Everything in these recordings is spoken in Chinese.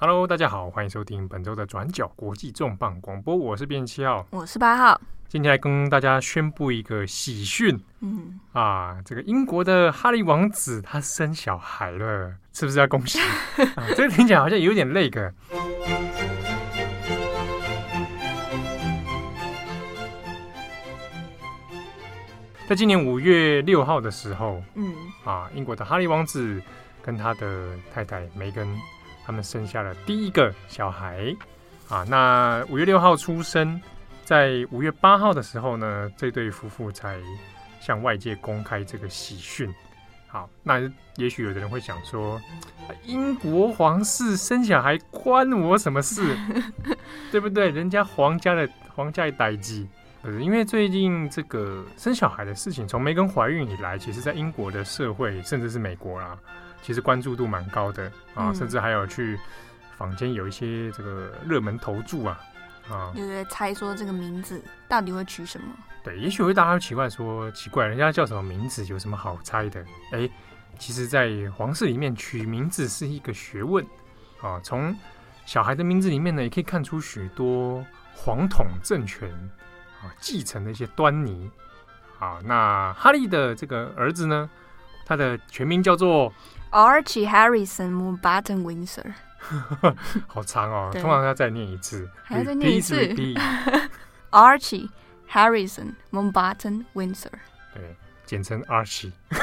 Hello，大家好，欢迎收听本周的转角国际重磅广播，我是编七号，我是八号。今天来跟大家宣布一个喜讯，嗯啊，这个英国的哈利王子他生小孩了，是不是要恭喜？啊，这个听起来好像有点累个。在今年五月六号的时候，嗯啊，英国的哈利王子跟他的太太梅根。他们生下了第一个小孩啊，那五月六号出生，在五月八号的时候呢，这对夫妇才向外界公开这个喜讯。好，那也许有的人会想说，英国皇室生小孩关我什么事？对不对？人家皇家的皇家的代志。可是因为最近这个生小孩的事情，从梅根怀孕以来，其实在英国的社会，甚至是美国啦。其实关注度蛮高的啊，甚至还有去坊间有一些这个热门投注啊啊，有在猜说这个名字到底会取什么？对，也许会大家会奇怪说，奇怪，人家叫什么名字，有什么好猜的？哎，其实，在皇室里面取名字是一个学问啊。从小孩的名字里面呢，也可以看出许多皇统政权啊继承的一些端倪啊。那哈利的这个儿子呢，他的全名叫做。Archie Harrison Mountbatten Windsor，好长哦，通常要再念一次，还要再念一次。Archie Harrison Mountbatten Windsor，对，简称 Archie，对，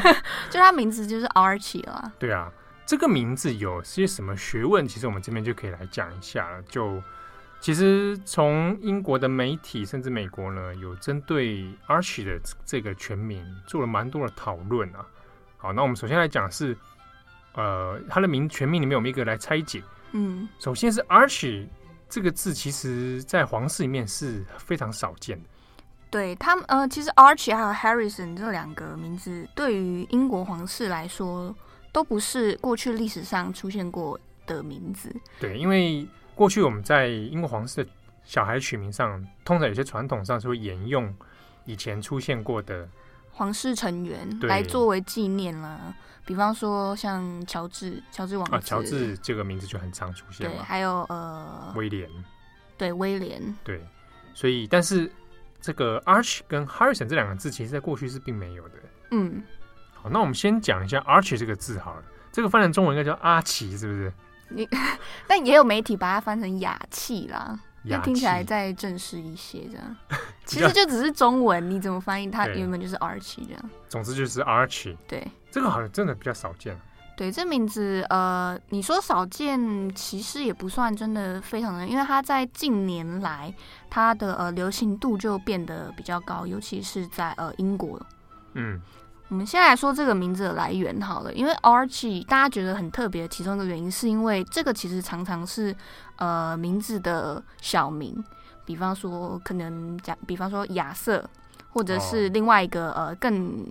就他名字就是 Archie 了。对啊，这个名字有些什么学问？其实我们这边就可以来讲一下了。就其实从英国的媒体，甚至美国呢，有针对 Archie 的这个全名做了蛮多的讨论啊。好，那我们首先来讲是，呃，他的名全名里面有一个来拆解。嗯，首先是 Archie 这个字，其实在皇室里面是非常少见的。对他们，呃，其实 Archie 还有 Harrison 这两个名字，对于英国皇室来说，都不是过去历史上出现过的名字。对，因为过去我们在英国皇室的小孩取名上，通常有些传统上是会沿用以前出现过的。皇室成员来作为纪念啦，比方说像乔治，乔治王子，乔治这个名字就很常出现。对，还有呃，威廉，对，威廉，对，所以但是这个 Arch 跟 Harrison 这两个字，其实在过去是并没有的。嗯，好，那我们先讲一下 Arch 这个字好了，这个翻成中文应该叫阿奇，是不是？你，但也有媒体把它翻成雅气啦。那听起来再正式一些，这样 其实就只是中文，你怎么翻译它原本就是 Archie 这样。总之就是 Archie。对，这个好像真的比较少见。对，这名字呃，你说少见，其实也不算真的非常的，因为它在近年来它的呃流行度就变得比较高，尤其是在呃英国。嗯。我们先来说这个名字的来源好了，因为 Archie 大家觉得很特别其中一个原因，是因为这个其实常常是呃名字的小名，比方说可能讲，比方说亚瑟，或者是另外一个呃更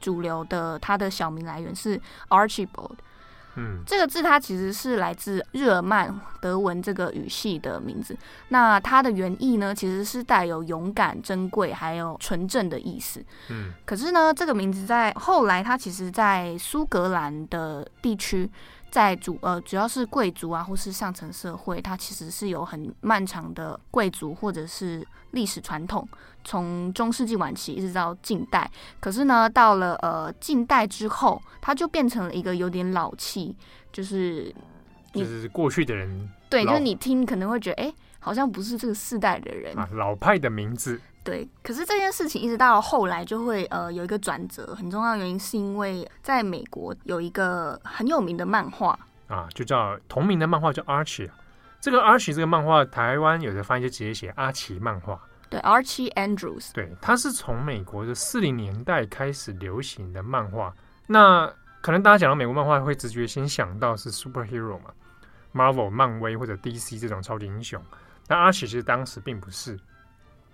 主流的他的小名来源是 Archibald。嗯，这个字它其实是来自日耳曼德文这个语系的名字。那它的原意呢，其实是带有勇敢、珍贵还有纯正的意思。嗯，可是呢，这个名字在后来，它其实在苏格兰的地区，在主呃主要是贵族啊，或是上层社会，它其实是有很漫长的贵族或者是历史传统。从中世纪晚期一直到近代，可是呢，到了呃近代之后，它就变成了一个有点老气，就是就是过去的人，对，就是你听可能会觉得，哎、欸，好像不是这个世代的人啊，老派的名字。对，可是这件事情一直到后来就会呃有一个转折，很重要的原因是因为在美国有一个很有名的漫画啊，就叫同名的漫画叫 Archie，这个 Archie 这个漫画，台湾有的翻译就直接写阿奇漫画。对，Archie Andrews，对，它是从美国的四零年代开始流行的漫画。那可能大家讲到美国漫画，会直觉先想到是 superhero 嘛，Marvel、漫威或者 DC 这种超级英雄。但 Archie 其实当时并不是，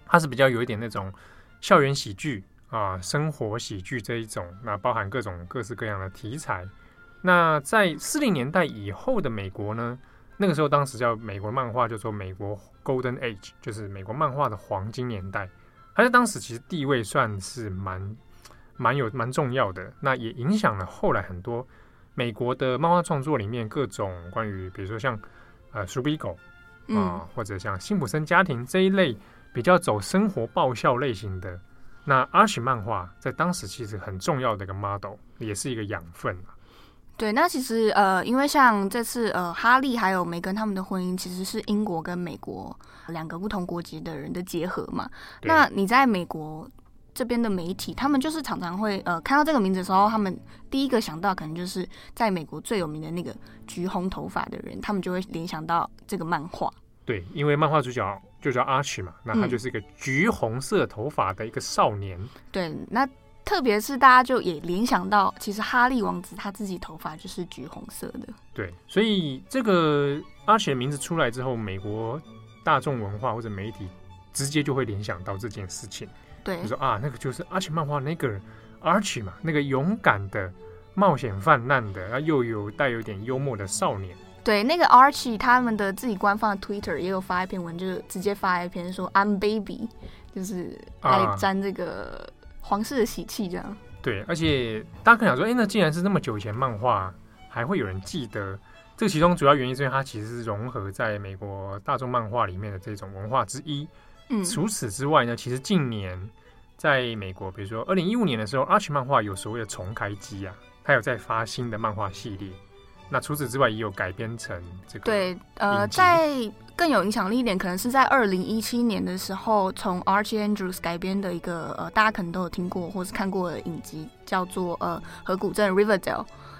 它是比较有一点那种校园喜剧啊、生活喜剧这一种，那包含各种各式各样的题材。那在四零年代以后的美国呢？那个时候，当时叫美国漫画，就说美国 Golden Age，就是美国漫画的黄金年代。它在当时其实地位算是蛮蛮有蛮重要的，那也影响了后来很多美国的漫画创作里面各种关于，比如说像呃鼠比狗啊、或者像辛普森家庭这一类比较走生活爆笑类型的，那 Archie 漫画在当时其实很重要的一个 model，也是一个养分。对，那其实呃，因为像这次呃，哈利还有梅根他们的婚姻，其实是英国跟美国两个不同国籍的人的结合嘛。那你在美国这边的媒体，他们就是常常会呃看到这个名字的时候，他们第一个想到可能就是在美国最有名的那个橘红头发的人，他们就会联想到这个漫画。对，因为漫画主角就叫 Archie 嘛，那他就是一个橘红色头发的一个少年。嗯、对，那。特别是大家就也联想到，其实哈利王子他自己头发就是橘红色的。对，所以这个阿奇的名字出来之后，美国大众文化或者媒体直接就会联想到这件事情。对，就说啊，那个就是阿奇漫画那个阿奇嘛，那个勇敢的冒险泛滥的，啊，又有带有点幽默的少年。对，那个 Archie 他们的自己官方的 Twitter 也有发一篇文，就是直接发一篇说 I'm baby，就是来沾这个。啊皇室的喜气，这样对，而且大家可能想说，哎、欸，那既然是那么久以前漫画，还会有人记得？这个其中主要原因是因为它其实是融合在美国大众漫画里面的这种文化之一。嗯，除此之外呢，其实近年在美国，比如说二零一五年的时候，Archie 漫画有所谓的重开机啊，它有在发新的漫画系列。那除此之外，也有改编成这个对，呃，在更有影响力一点，可能是在二零一七年的时候，从 Archie Andrews 改编的一个呃，大家可能都有听过或是看过的影集，叫做呃《河谷镇 Riverdale》，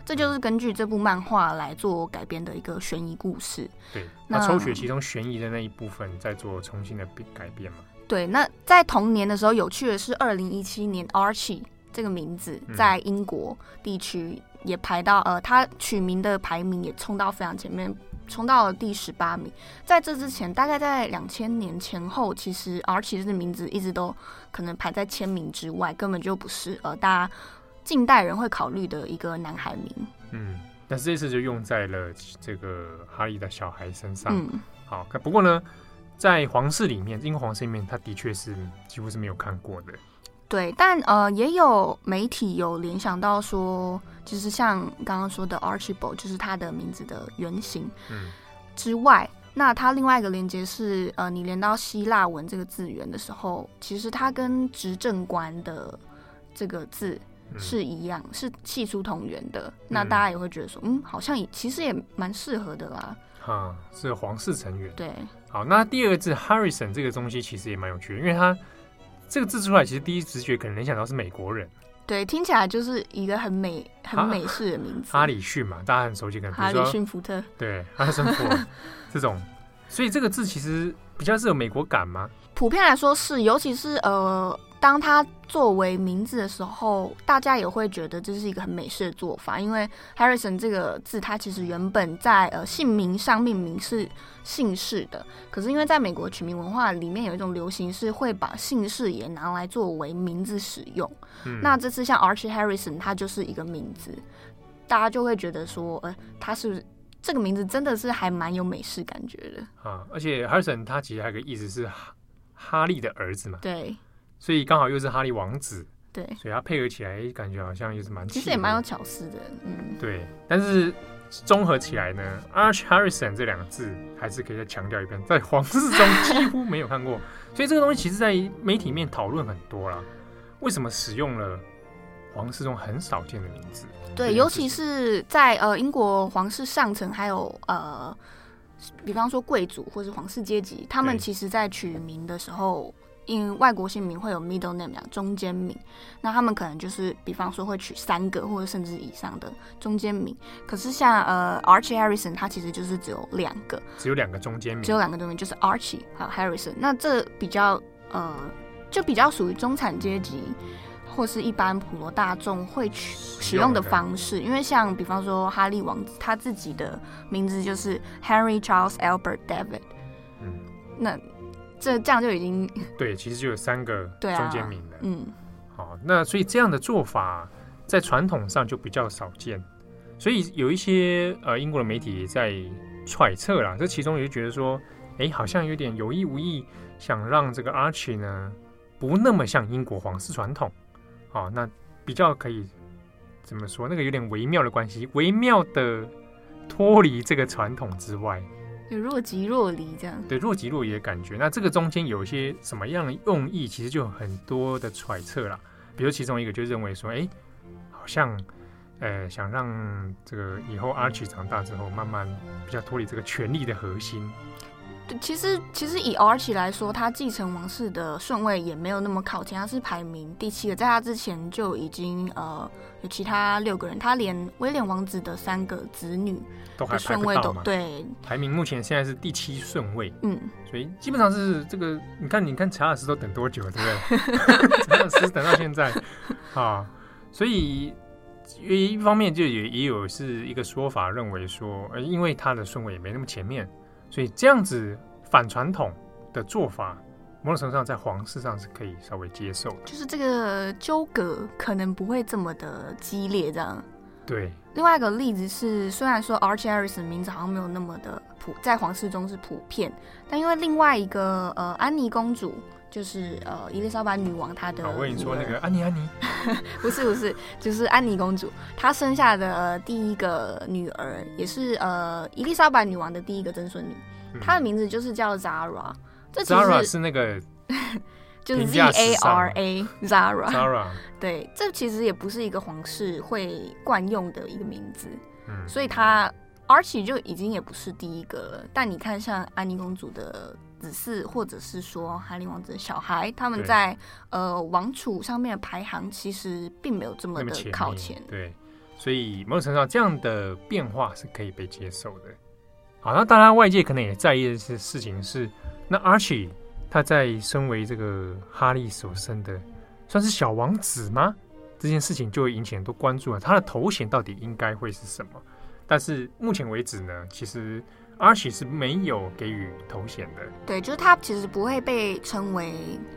这就是根据这部漫画来做改编的一个悬疑故事。对，那抽取其中悬疑的那一部分，再做重新的改编嘛。对，那在同年的时候，有趣的是，二零一七年 Archie 这个名字在英国地区。也排到呃，他取名的排名也冲到非常前面，冲到了第十八名。在这之前，大概在两千年前后，其实 Archie 的名字一直都可能排在千名之外，根本就不是呃大家近代人会考虑的一个男孩名。嗯，但是这次就用在了这个哈利的小孩身上。嗯，好，不过呢，在皇室里面，英国皇室里面，他的确是几乎是没有看过的。对，但呃，也有媒体有联想到说，其实像刚刚说的 Archibald，就是他的名字的原型。嗯。之外，那他另外一个连接是，呃，你连到希腊文这个字源的时候，其实它跟执政官的这个字是一样，嗯、是系出同源的。那大家也会觉得说，嗯，好像也其实也蛮适合的啦。哈，是皇室成员。对。好，那第二个字 Harrison 这个东西其实也蛮有趣的，因为它。这个字出来，其实第一直觉可能联想到是美国人，对，听起来就是一个很美、很美式的名字。哈里逊嘛，大家很熟悉，可能哈里逊福特，对，哈里逊福特 这种，所以这个字其实比较是有美国感吗？普遍来说是，尤其是呃。当它作为名字的时候，大家也会觉得这是一个很美式的做法，因为 Harrison 这个字，它其实原本在呃姓名上命名是姓氏的，可是因为在美国取名文化里面有一种流行是会把姓氏也拿来作为名字使用。嗯、那这次像 Archie Harrison，它就是一个名字，大家就会觉得说，呃，他是不是这个名字真的是还蛮有美式感觉的啊？而且 Harrison 他其实还有个意思是哈哈利的儿子嘛？对。所以刚好又是哈利王子，对，所以他配合起来，感觉好像也是蛮，其实也蛮有巧思的，嗯，对。但是综合起来呢，Archie Harrison 这两个字还是可以再强调一遍，在皇室中几乎没有看过，所以这个东西其实在媒体面讨论很多啦。为什么使用了皇室中很少见的名字？对，尤其是在呃英国皇室上层，还有呃，比方说贵族或是皇室阶级，他们其实在取名的时候。因为外国姓名会有 middle name 两中间名，那他们可能就是比方说会取三个或者甚至以上的中间名。可是像呃 Archie Harrison，他其实就是只有两个，只有两个中间名，只有两个中间名就是 Archie 还有 Harrison。那这比较呃就比较属于中产阶级或是一般普罗大众会取使用的方式。因为像比方说哈利王子他自己的名字就是 Harry Charles Albert David，嗯，那。这这样就已经对，其实就有三个 中间名了。啊、嗯，好，那所以这样的做法在传统上就比较少见，所以有一些呃英国的媒体也在揣测啦，这其中也就觉得说，哎，好像有点有意无意想让这个 Archie 呢不那么像英国皇室传统，好，那比较可以怎么说？那个有点微妙的关系，微妙的脱离这个传统之外，有若即若离这样。对，若即若离的感觉。那这个中间有一些什么样的用意，其实就有很多的揣测了。比如其中一个就认为说，哎，好像，呃，想让这个以后阿曲长大之后，慢慢比较脱离这个权力的核心。其实，其实以 Archie 来说，他继承王室的顺位也没有那么靠前，他是排名第七个，在他之前就已经呃有其他六个人，他连威廉王子的三个子女的顺位都对，排名目前现在是第七顺位，嗯，所以基本上是这个，你看，你看查尔斯都等多久，对不对？查尔斯等到现在啊，所以一方面就也也有是一个说法，认为说，呃，因为他的顺位也没那么前面。所以这样子反传统的做法，某种程度上在皇室上是可以稍微接受的。就是这个纠葛可能不会这么的激烈，这样。对。另外一个例子是，虽然说 Archie Harris 名字好像没有那么的普，在皇室中是普遍，但因为另外一个呃安妮公主，就是呃伊丽莎白女王她的。我跟你说那个安妮安妮。不是不是，就是安妮公主，她生下的第一个女儿，也是呃伊丽莎白女王的第一个曾孙女，嗯，她的名字就是叫 Zara。这 Zara 是那个，就是 Z A R A Zara。Zara。对，这其实也不是一个皇室会惯用的一个名字，嗯，所以她 Archie 就已经也不是第一个了。但你看，像安妮公主的。子嗣，或者是说哈利王子的小孩，他们在呃王储上面的排行其实并没有这么的靠前，前。对，所以某种程度上这样的变化是可以被接受的。好，那当然外界可能也在意的是事情是，那 Archie 他在身为这个哈利所生的算是小王子吗？这件事情就会引起很多关注了。他的头衔到底应该会是什么？但是目前为止呢，其实。Archie 是没有给予头衔的，对，就是他其实不会被称为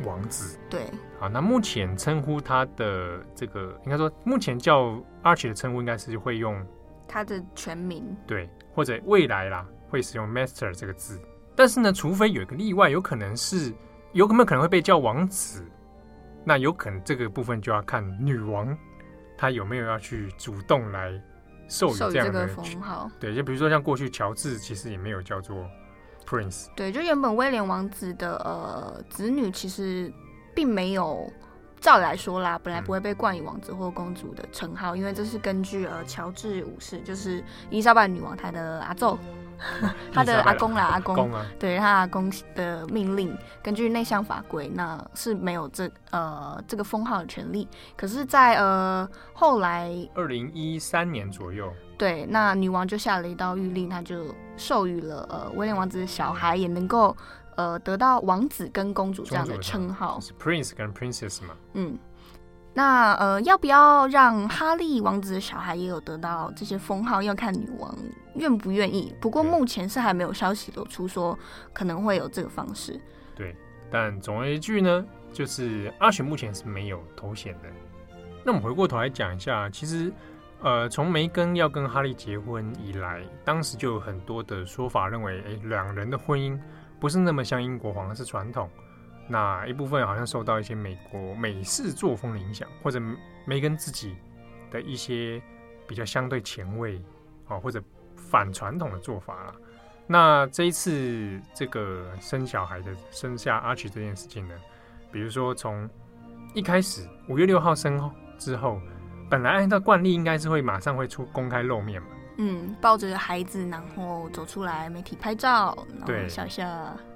王子，对。好，那目前称呼他的这个，应该说目前叫 Archie 的称呼应该是会用他的全名，对，或者未来啦会使用 Master 这个字，但是呢，除非有一个例外，有可能是有没有可能会被叫王子，那有可能这个部分就要看女王她有没有要去主动来。授予这样的封号，对，就比如说像过去乔治其实也没有叫做 Prince，对，就原本威廉王子的呃子女其实并没有，照理来说啦，本来不会被冠以王子或公主的称号，嗯，因为这是根据呃乔治五世，就是伊丽莎白女王她的阿祖。他的阿公啦，阿公，公啊、对他阿公的命令，根据内向法规，那是没有这呃这个封号的权利。可是在，在呃后来二零一三年左右，对，那女王就下了一道谕令，她就授予了呃威廉王子的小孩也能够呃得到王子跟公主这样的称号，是 Prince 跟 Princess 嘛？嗯。那呃，要不要让哈利王子的小孩也有得到这些封号？要看女王愿不愿意。不过目前是还没有消息流出说可能会有这个方式。对，但总而言之呢，就是阿雪目前是没有头衔的。那我们回过头来讲一下，其实呃，从梅根要跟哈利结婚以来，当时就有很多的说法认为，哎，两人的婚姻不是那么像英国皇室传统。那一部分好像受到一些美国美式作风的影响，或者梅根自己的一些比较相对前卫啊，或者反传统的做法啦。那这一次这个生小孩的生下阿奇这件事情呢，比如说从一开始五月六号生之后，本来按照惯例应该是会马上会出公开露面嘛。嗯，抱着孩子，然后走出来媒体拍照，然后，笑笑。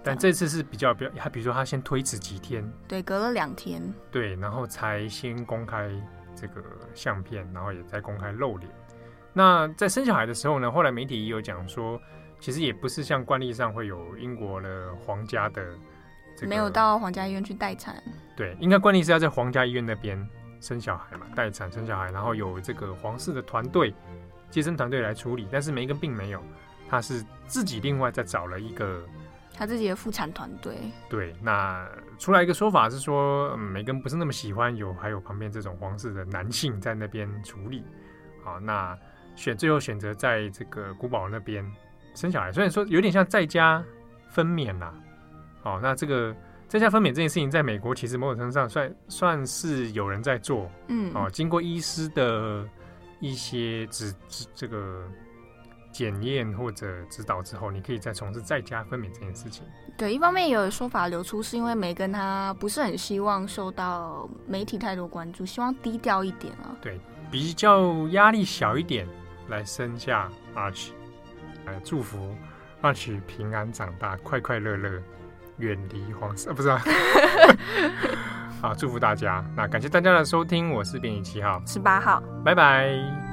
但这次是比较比较，他比如说他先推迟几天，对，隔了两天，对，然后才先公开这个相片，然后也在公开露脸。那在生小孩的时候呢，后来媒体也有讲说，其实也不是像惯例上会有英国的皇家的，这个，没有到皇家医院去待产，对，应该惯例是要在皇家医院那边生小孩嘛，待产生小孩，然后有这个皇室的团队。接生团队来处理，但是梅根并没有，他是自己另外再找了一个他自己的妇产团队。对，那出来一个说法是说，嗯，梅根不是那么喜欢有还有旁边这种皇室的男性在那边处理。好，那选最后选择在这个古堡那边生小孩，虽然说有点像在家分娩啦。哦，那这个在家分娩这件事情，在美国其实某种程度上算算是有人在做。嗯，哦，经过医师的。一些指指这个检验或者指导之后，你可以再从事在家分娩这件事情。对，一方面也有说法流出，是因为梅根他不是很希望受到媒体太多关注，希望低调一点啊。对，比较压力小一点来生下 Arch，来祝福 Arch 平安长大，快快乐乐，远离黄色，不是啊。好，祝福大家。那感谢大家的收听，我是编辑七号，十八号，拜拜。